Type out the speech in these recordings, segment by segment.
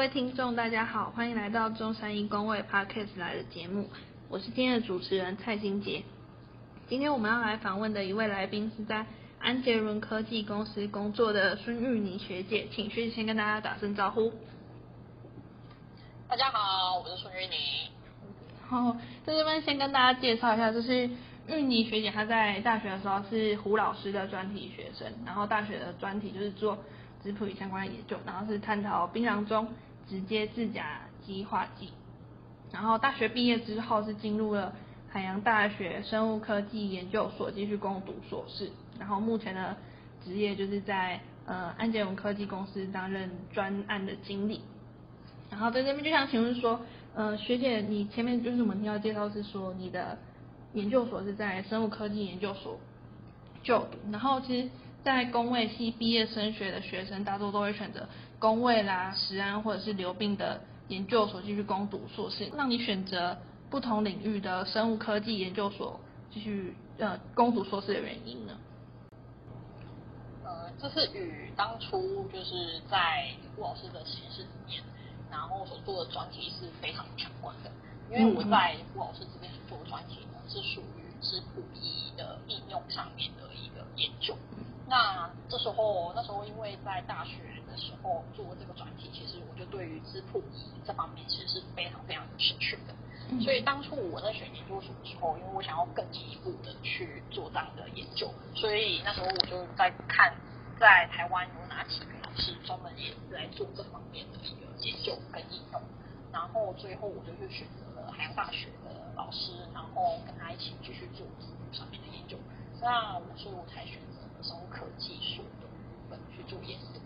各位听众，大家好，欢迎来到中山一工位 Podcast 来的节目，我是今天的主持人蔡金杰。今天我们要来访问的一位来宾是在安捷伦科技公司工作的孙玉妮学姐，请学姐先跟大家打声招呼。大家好，我是孙玉妮。好，在这边先跟大家介绍一下，就是玉妮学姐她在大学的时候是胡老师的专题学生，然后大学的专题就是做质谱仪相关的研究，然后是探讨槟榔中直接制甲基化剂。然后大学毕业之后是进入了海洋大学生物科技研究所继续攻读硕士，然后目前的职业就是在呃安捷伦科技公司担任专案的经理。然后在这边就想请问说，呃学姐，你前面就是我们听到介绍是说你的研究所是在生物科技研究所就读，然后其实，在工位系毕业升学的学生，大多都会选择工位啦、食安或者是流病的研究所继续攻读硕士。让你选择不同领域的生物科技研究所继续呃攻读硕士的原因呢？呃，这是与当初就是在顾老师的实验室里面，然后所做的专题是非常相关的。因为我在顾老师这边所做的专题呢，是属于质谱仪的应用上面的一个研究。那这时候，那时候因为在大学的时候做这个专题，其实我就对于质谱仪这方面其实是非常非常有兴趣的。所以当初我在选研究所的时候，因为我想要更进一步的去做这样的研究，所以那时候我就在看在台湾有哪几个老师专门也是在做这方面的一个研究跟应用，然后最后我就去选择了海洋大学的老师，然后跟他一起继续做上面的研究。那我所以我才选择生物科技所的部分去做研究。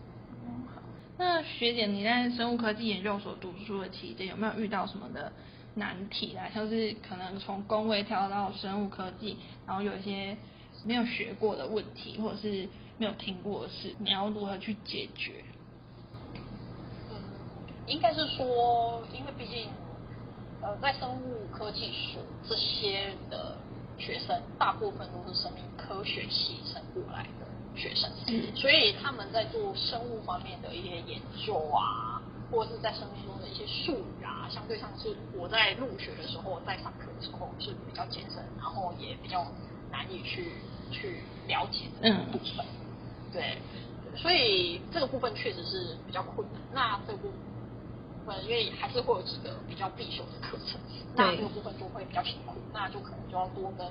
那学姐，你在生物科技研究所读书的期间，有没有遇到什么的难题啊？像是可能从工位跳到生物科技，然后有一些没有学过的问题，或者是没有听过的事，你要如何去解决？嗯，应该是说，因为毕竟，呃，在生物科技所这些的学生，大部分都是生命科学系生过来的学生，嗯所以他们在做生物方面的一些研究啊，或者是在生命中的一些术语啊，相对上是我在入学的时候，在上课的时候是比较艰深，然后也比较难以去去了解的嗯部分。对，所以这个部分确实是比较困难。那这个部分，因为还是会有几个比较必修的课程，那这个部分就会比较辛苦，那就可能就要多跟，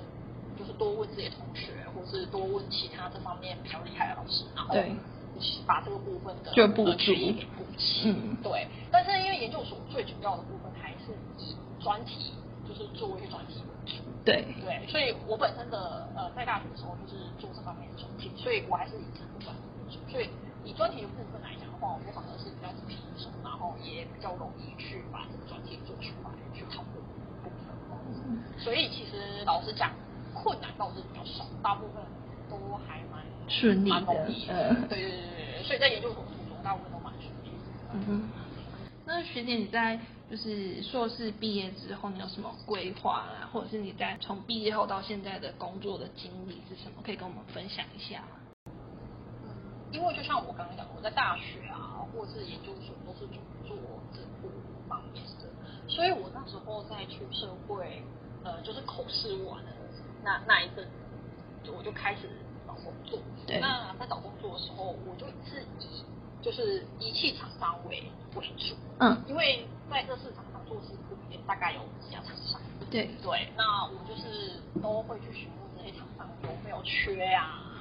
就是多问自己的同学，或是多问其他这方面比较厉害的老师，然后对把这个部分的就补呃缺足一给补齐。嗯对。但是因为研究所最主要的部分还是以专题，就是做一些专题为主。对，对，所以我本身的呃在大学的时候就是做这方面的专题，所以我还是以这部分为主。所以以专题的部分来讲的话，我反而是比较轻松，然后也比较容易去把这个专题做出来，去讨论部分。所以其实老实讲，困难倒是比较少，大部分都还蛮顺利的对对对对对，所以在研究所途中，大部分都蛮顺利的。嗯哼。那学姐你在就是硕士毕业之后，你有什么规划啊？或者是你在从毕业后到现在的工作的经历是什么？可以跟我们分享一下吗？因为就像我刚刚讲，我在大学啊，或者是研究所都是做这部方面的，所以我那时候在去社会，呃，就是口试完的那那一阵，我就开始找工作。对那在找工作的时候，我就是以就是仪器厂商为为主，嗯，因为在这市场上做食谱里面大概有几家厂商。对，对，那我就是都会去询问这些厂商有没有缺啊，嗯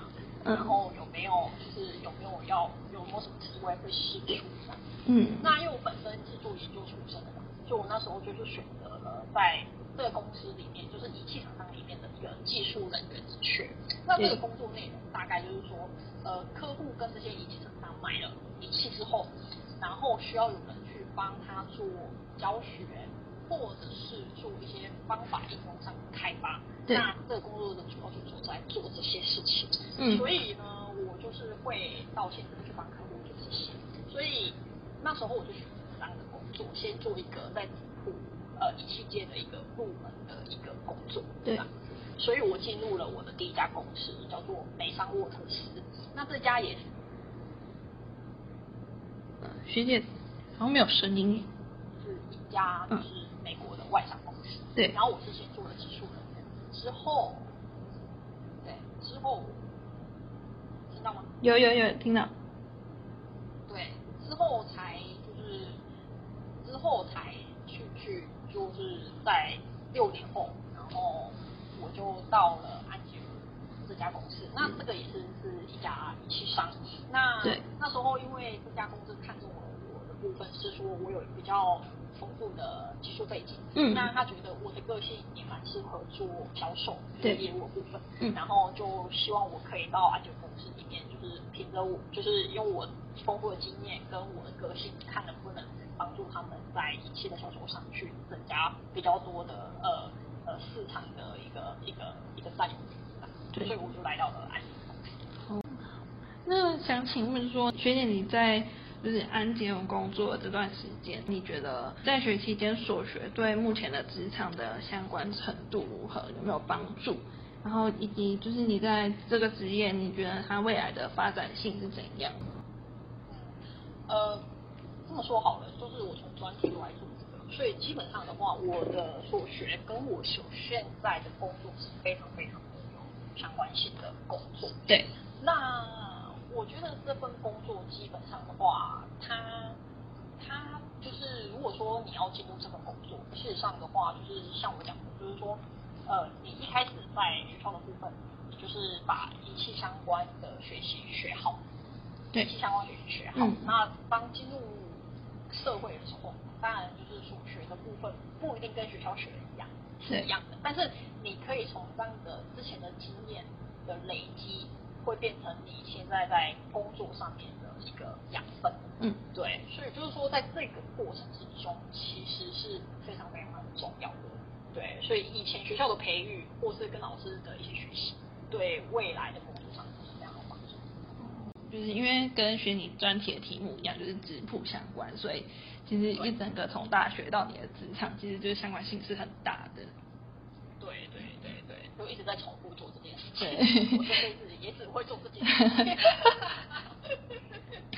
然后有没有就是有没有要有没有什么职位会释出这样。嗯，那因为我本身是做研究出身的嘛，所以我那时候就是选择了在这个公司里面，就是仪器厂商里面的一个技术人员职缺。那这个工作内容大概就是说，呃，客户跟这些仪器厂商买了仪器之后，然后需要有人去帮他做教学，或者是做一些方法应用上的开发。对那这个工作的主要就是在做这些事情。嗯所以呢，我就是会到现场去帮客户做这些。所以那时候我就选择这样的工作，先做一个在智库呃仪器界的一个入门的一个工作。对所以我进入了我的第一家公司，叫做美商沃特斯。那这家也学姐好像没有声音。是一家就是外商公司。对。然后我是先做了技术人员，之后，对，之后听到吗？有有有听到。对，之后才就是之后才去去，就是在六年后，然后我就到了安吉尔这家公司。那这个也是是一家仪器商。那那时候因为这家公司看中我的部分是说我有比较丰富的技术背景，嗯，那他觉得我的个性也蛮适合做销售对业务部分，嗯，然后就希望我可以到安全公司里面，就是凭着我就是用我。丰富的经验跟我的个性，看能不能帮助他们在仪器的销售上去增加比较多的呃呃市场的一个一个一个占有率，所以我就来到了安捷。哦，那想请问说，学姐你在就是安捷工作这段时间，你觉得在学期间所学对目前的职场的相关程度如何？有没有帮助？然后以及就是你在这个职业，你觉得它未来的发展性是怎样？呃，这么说好了，就是我从专题来做这个，所以基本上的话，我的所学跟我所现在的工作是非常非常有相关性的工作。对。那我觉得这份工作基本上的话，它它就是如果说你要进入这份工作，事实上的话，就是像我讲的，就是说，呃，你一开始在学校的部分，你就是把仪器相关的学习学好。对，相关学习学好。那当进入社会的时候，当然就是所学的部分不一定跟学校学的一样，是一样的。但是你可以从这样的之前的经验的累积，会变成你现在在工作上面的一个养分。嗯，对。所以就是说，在这个过程之中，其实是非常非常重要的。对，所以以前学校的培育，或是跟老师的一些学习，对未来的工作上是非常有帮助。就是因为跟学你专题的题目一样，就是质谱相关，所以其实一整个从大学到你的职场，其实就是相关性是很大的。就一直在重复做这件事情。对，我这辈子也只会做这件事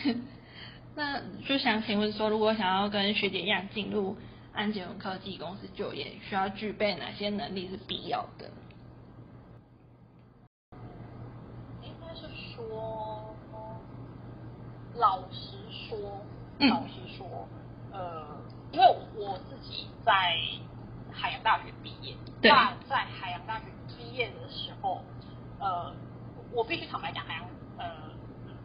情。那就想请问说，如果想要跟学姐一样进入安捷文科技公司就业，需要具备哪些能力是必要的？应该是说老实说，老实说，呃，因为我自己在海洋大学毕业，那在海洋大学毕业的时候，呃，我必须坦白讲，海洋，呃，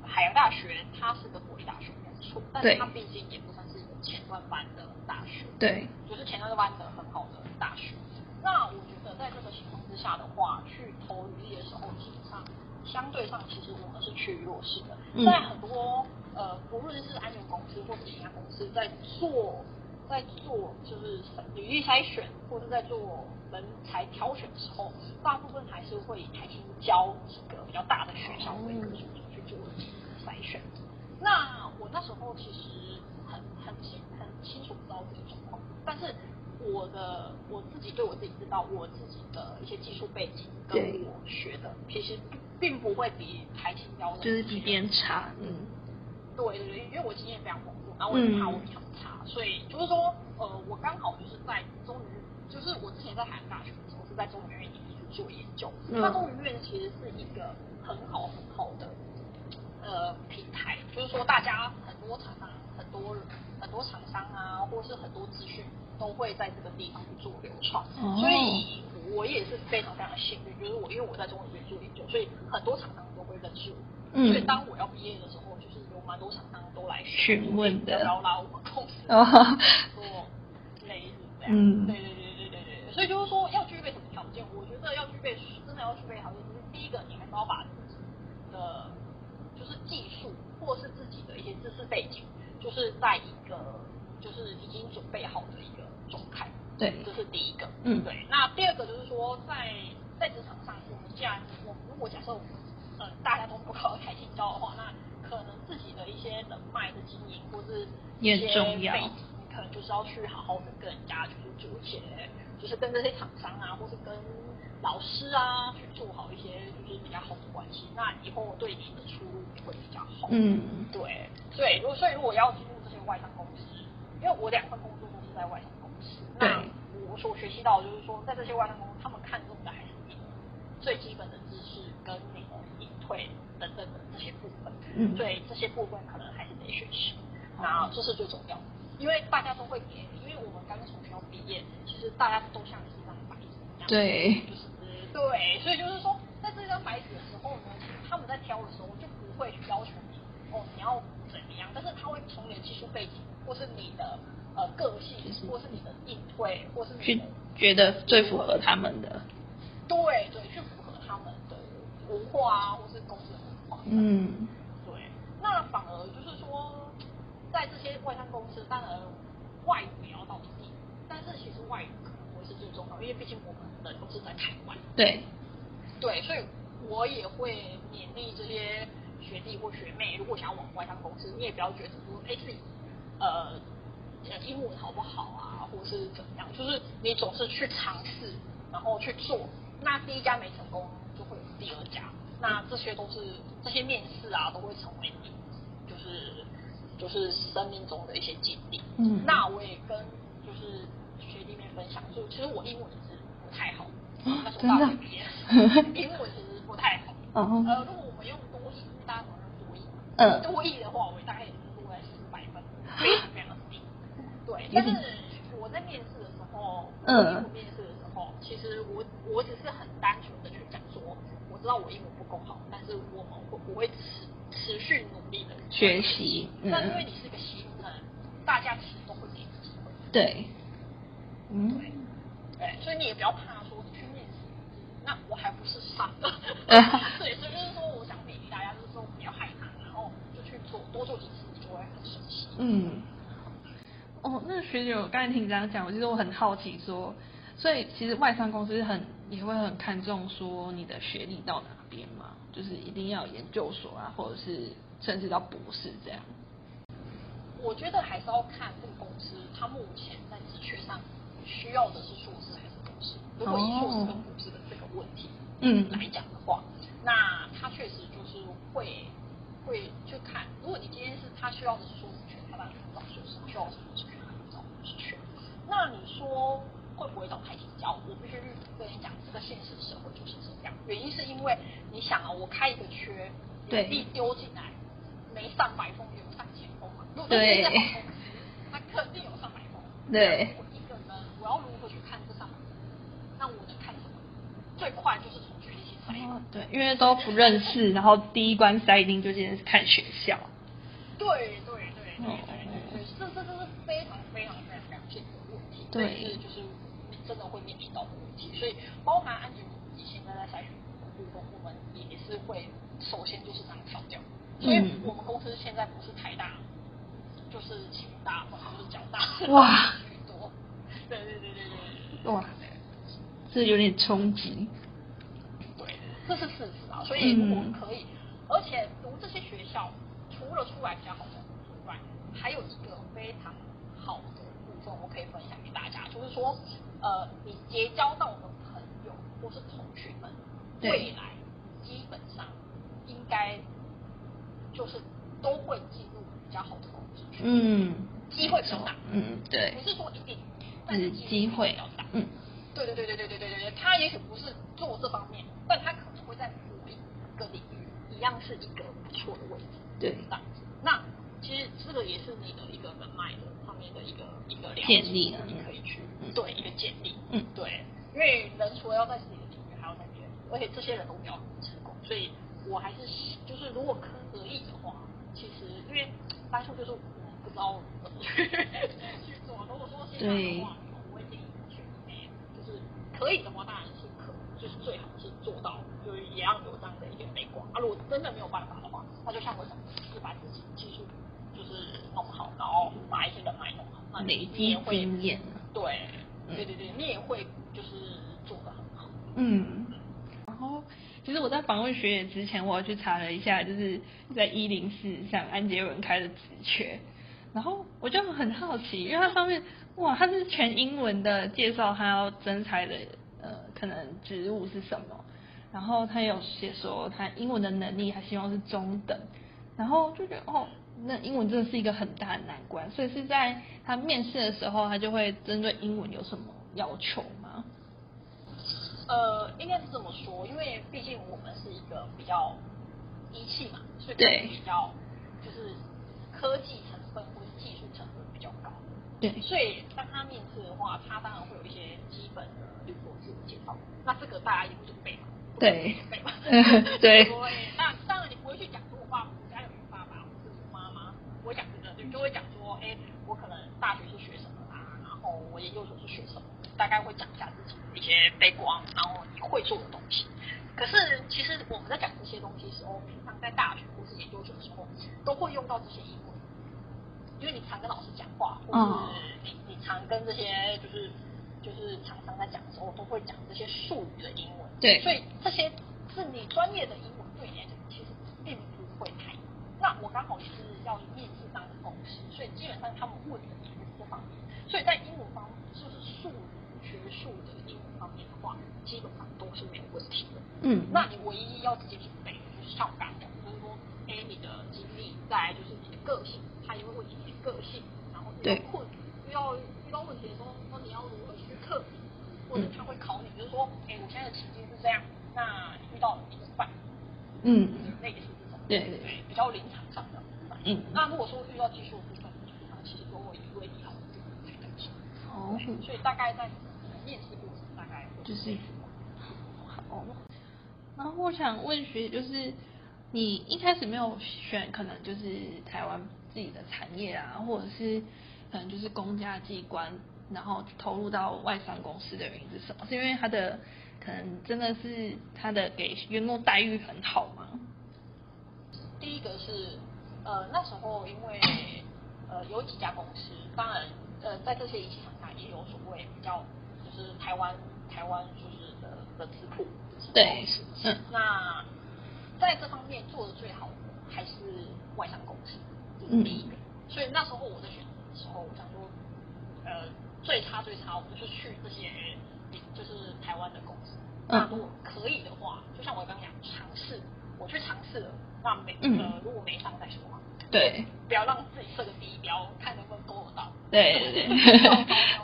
海洋大学它是个国立大学，没错，但是它毕竟也不算是一个前段班的大学，对，就是前段班的很好的大学。那我觉得在这个情况之下的话，去投履历的时候，基本上相对上其实我们是趋于弱势的，在很多。呃，不论是安全公司或者其他公司，在做在做就是履历筛选，或者在做人才挑选的时候，大部分还是会台青教几个比较大的学校为一个去做筛选。那我那时候其实很很清很清楚知道这个状况，但是我的我自己对我自己知道，我自己的一些技术背景跟我学的，其实并不会比台青教的就是比别人差，嗯。对对对，因为我经验非常丰富，然后我也怕我比较差，所以就是说，呃，我刚好就是在中于，就是我之前在海洋大学的时候是在中研院里面去做研究，那中研院其实是一个很好很好的呃平台，就是说大家很多厂商、很多很多厂商啊，或是很多资讯都会在这个地方去做流创，所以我也是非常非常的幸运，就是我因为我在中研院做研究，所以很多厂商都会认识我，所以当我要毕业的时候。蛮多厂商都来询问的，然后拉我们公司做类似这样。嗯，对对对对对对所以就是说要具备什么条件？我觉得要具备，真的要具备条件，就是第一个，你还是要把自己的就是技术或是自己的一些知识背景，就是在一个就是已经准备好的一个状态。对，这是第一个。嗯，对。那第二个就是说，在在职场上，我们既然我如果假设我们呃大家都不考开青教的话，那可能自己的一些人脉的经营，或是一些背景，你可能就是要去好好的跟人家就是做一些，就是跟这些厂商啊，或是跟老师啊去做好一些就是比较好的关系。那以后对你的出路也会比较好。嗯，对对。如果所以如果要进入这些外商公司，因为我两份工作都是在外商公司，那我所学习到的就是说，在这些外商公司，他们看重的还是你最基本的知识跟你的隐退等等的这些部分，嗯，所以这些部分可能还是得学习，那这是最重要的，因为大家都会给，因为我们刚从学校毕业，其实大家都像是一张白纸一样，对，就是对，所以就是说，在这张白纸的时候呢，其实他们在挑的时候就不会去要求你，哦，你要怎么样，但是他会从你的技术背景。或是你的呃个性，或是你的应对，或是去觉得最符合他们的，对对，去符合他们的文化啊，或是公司的文化。嗯，对。那反而就是说，在这些外商公司，当然外语也要到底，但是其实外语可能不是最重要，因为毕竟我们人都是在台湾。对。对，所以我也会勉励这些学弟或学妹，如果想要往外商公司，你也不要觉得说，哎自己。呃，英文好不好啊，或是怎么样？就是你总是去尝试，然后去做，那第一家没成功，就会有第二家。那这些都是这些面试啊，都会成为你就是就是生命中的一些经历。嗯。那我也跟就是学弟妹分享，就其实我英文是不太好，那时候大学毕业，英文其实不太好。嗯。呃，如果我们用多译，大家可能多译，嗯，多译的话，我大概也是落在四百分。非常非常低，对。但是我在面试的时候，嗯，面试的时候，其实我我只是很单纯的去讲说，我知道我英文不够好，但是我们会我会持持续努学习。那因为你是一个新人，大家其实都会给你机会。对，嗯，对，对，所以你也不要怕说去面试，那我还不是上的。对，所以就是说，我想勉励大家，就是说不要害怕，然后就去做，多做几次。就会很熟悉嗯，哦，那学姐，我刚才听你这样讲，我其实我很好奇，说，所以其实外商公司很也会很看重说你的学历到哪边嘛，就是一定要研究所啊，或者是甚至到博士这样。我觉得还是要看这个公司，它目前在职缺上需要的是硕士还是博士。如果以硕士跟博士的这个问题嗯来讲的话，那它确实就是会会去看，如果你今天是他需要的是硕士。找硕士需要什么资源，找资源。那你说会不会找太体教？我必须跟你讲，这个现实社会就是这样。原因是因为你想啊，我开一个缺，对一丢进来，没上百封有上千封嘛。如果是好公司，他肯定有上百封。对。我一个人，我要如何去看这上百封？那我能看什么？最快就是从学历筛。哦，对，因为都不认识，然后第一关筛一定就先是看学校。对对对对对对。这这这是非常非常非常常现实的问题，对，是就是你真的会面临到的问题，所以包含安全你现在在筛选部分，我们也是会首先就是这样扫掉，所以我们公司现在不是台大，就是清大或者是交大，哇，居多，对对对对对，哇，这有点冲击，对，这是事实啊，所以我们可以，而且读这些学校，除了出来比较好的之外，还有一个。非常好的部分，我可以分享给大家，就是说，呃，你结交到的朋友或是同学们，未来基本上应该就是都会进入比较好的公司去，嗯，机会比较大，嗯，对，不是说一定，但是机会比较大，嗯，对对对对对对对对对，他也许不是做这方面，但他可能会在某一个领域一样是一个不错的位置，对，这样子，那。其实这个也是你的一个人脉的上面的一个一个建立，你可以去对一个建立，嗯，对，因为人除了要在自己的领域，还要在别人，而且这些人都比较成功，所以我还是就是如果可以的话，其实因为当初就是我不知道怎么去 去做，如果说现在的话，我会建议去那边，就是可以的话，当然是可，就是最好是做到，就是也要有这样的一个背光。啊，如果真的没有办法的话，那就像我讲的，是把自己技术。就是弄好，然后把一些人脉弄好，那累积经验。对，对对对，你也会就是做的很好。嗯。然后，其实我在访问学姐之前，我去查了一下，就是在一零四上安杰文开的职缺，然后我就很好奇，因为它上面哇，它是全英文的介绍，他要征才的呃可能职务是什么，然后他有写说他英文的能力，他希望是中等，然后就觉得哦。那英文真的是一个很大的难关，所以是在他面试的时候，他就会针对英文有什么要求？呃，应该是这么说，因为毕竟我们是一个比较仪器嘛，所以对比较就是科技成分或者技术成分比较高。对。所以当他面试的话，他当然会有一些基本的，比如说自我介绍，那这个大家也会准备嘛，对背嘛，对。对，那当然你不会去讲说我爸我家有一个爸爸或者我妈妈，不会讲这个，你就会讲说，哎，我可能大学是学什么后我研究所是学什么，大概会讲一下自己的一些背光，然后你会做的东西。可是其实我们在讲这些东西的时候，平常在大学或是研究所的时候，都会用到这些英文，因为你常跟老师讲话，或哦是你你常跟这些就是就是厂商在讲的时候，都会讲这些术语的英文。对所以这些是你专业的英文对你来讲其实并不会太。那我刚好也是要面试当的公司，所以基本上他们问的也是这方面。所以在英文方面，就是术语学术的英文方面的话，基本上都是没有问题的。嗯，那你唯一要自己准备的就是像我刚刚讲的，就是说，哎，你的经历，再来就是你的个性，他也会问你你的个性，然后遇对到困遇到遇到问题的时候，说你要如何去克服，或者他会考你，就是说，哎，我现在的情境是这样，那你遇到了怎么办？嗯，类似这种，对对对，比较临场上的。嗯那如果说遇到技术的部分，其实都会为你好这个来担心。哦，所以大概在就是好。然后我想问学，就是你一开始没有选，可能就是台湾自己的产业啊，或者是可能就是公家机关，然后投入到外商公司的原因是什么？是因为他的可能真的是他的给员工待遇很好吗？第一个是，呃，那时候因为呃有几家公司，当然呃在这些仪器厂商也有所谓比较就是台湾台湾就是的的资库就是对公司，嗯那在这方面做的最好的还是外商公司，这嗯是第一个。所以那时候我在选择的时候，我想说，呃，最差最差，我就是去这些就是台湾的公司。那如果可以的话，就像我刚刚讲，尝试，我去尝试了，那没嗯呃，如果没上再说嘛。对不要让自己设个低标，看能不能勾得到。对对对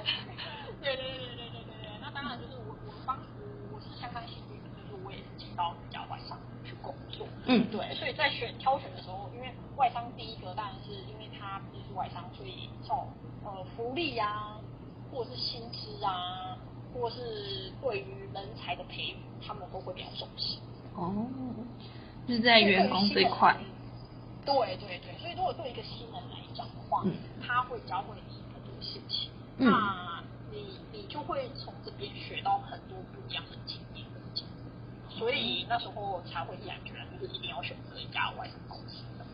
嗯对，所以在选挑选的时候，因为外商第一个当然是因为它毕竟是外商，所以这种呃福利啊，或者是薪资啊，或者是对于人才的培育，他们都会比较重视。哦，就是在员工这一块。对对对，所以如果对一个新人来讲的话，嗯他会教会你很多事情，嗯那你你就会从这边学到很多不一样的经验跟经历，所以那时候才会毅然决然就是一定要选择一家外商公司的。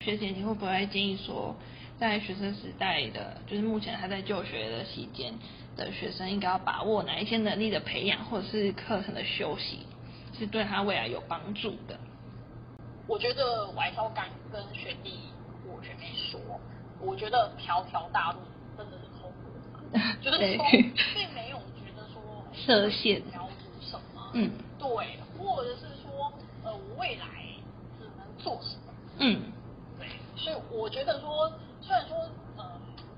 学姐，你会不会建议说，在学生时代的，就是目前还在就学的期间的学生，应该要把握哪一些能力的培养，或者是课程的休息，是对他未来有帮助的？我觉得我还是要敢跟学弟我学妹说，我觉得条条大路真的是通过嘛，就是对说并没有觉得说设限嗯。对，或者是说呃我未来只能做什么，嗯。对，所以我觉得说虽然说呃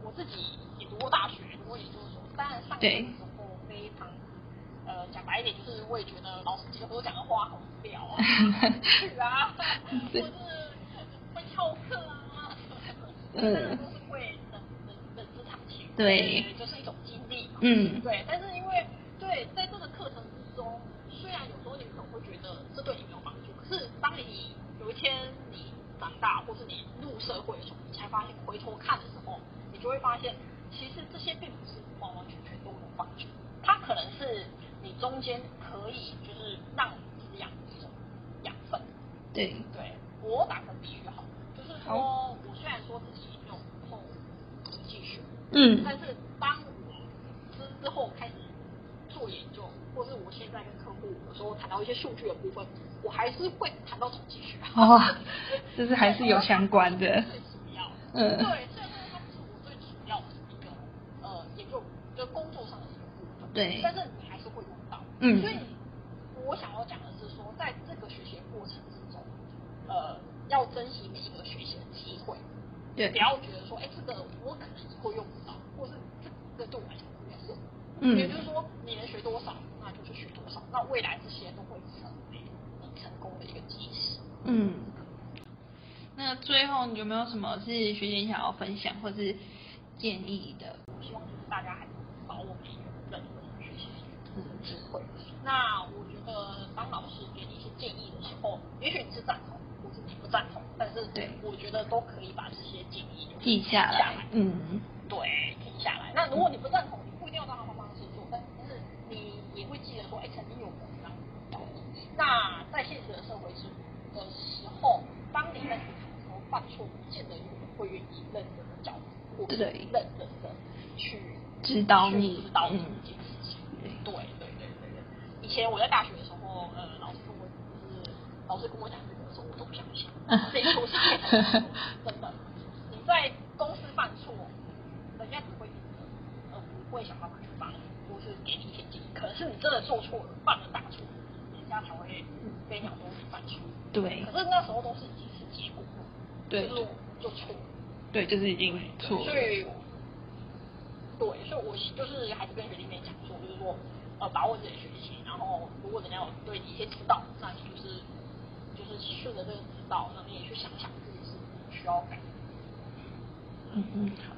我自己也读过大学，读过研究所，当然上学的时候非常。呃，讲白一点，就是我也觉得老师有时候讲的话好无聊啊，很去啊，或者是会翘课啊，嗯这个都是会人人人之常情，对就是一种经历嘛，嗯。对。但是因为对在这个课程之中，虽然有时候你可能会觉得这对你没有帮助，可是当你有一天你长大，或是你入社会的时候，你才发现回头看的时候，你就会发现，其实这些并不是完完全全都有帮助，它可能是你中间可以就是让你滋养的一种养分。对，对我打个比喻好，就是说我虽然说自己没有碰统计学，嗯。但是时候谈到一些数据的部分，我还是会谈到统计学。哦就是还是有相关的。最主要，嗯对，虽然说它不是我最主要的一个呃研究，就工作上的一个部分，对但是你还是会用到，嗯所以我想要讲的是说，在这个学习过程之中，呃，要珍惜每一个学习的机会，对。不，要觉得说，哎，这个我可能以后用不到，或是这个对我来讲不有用。嗯。也就是说，你能学多少，那未来这些都会成为你成功的一个基石。嗯。那最后你有没有什么是学姐你想要分享或是建议的？我希望就是大家还是把握每一个人的学习的机会。那我觉得当老师给你一些建议的时候，也许你是赞同，或是你不赞同，但是对我觉得都可以把这些建议记下下来，嗯，对，记下来。那如果你不赞同，你不一定要照他们方式做，但是你也哎，曾经有人这样。那在现实的社会是的时候，当你在职场的时候犯错，不见得有人会愿意认真的教你，或认真的去指导你指导你嗯这件事情。对对对对对对。以前我在大学的时候，呃，老师跟我就是老师跟我讲这个的时候，我都不相信，这一出是骗人的，真的。你在公司犯错，人家只会赢的，而不会想办法去帮你，或是给你一些建议。可是你真的做错了，犯了大错，人家才会跟你讲说你犯错。对可是那时候都是已经是结果了，对就是我就错了。对，就是已经错了所，以，对，所以我就是还是跟学弟妹讲说，就是说，呃，把握自己的学习，然后如果人家有对你一些指导，那你就是就是顺着这个指导，那你也去想想自己是需要改。嗯嗯，好。哦，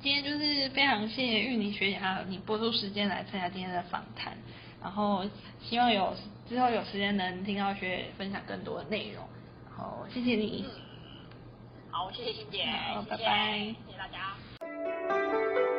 今天就是非常谢谢玉妮学姐还有你播出时间来参加今天的访谈，然后希望有之后有时间能听到学姐分享更多的内容，然后谢谢你。好，谢谢欣姐，好拜拜谢谢大家。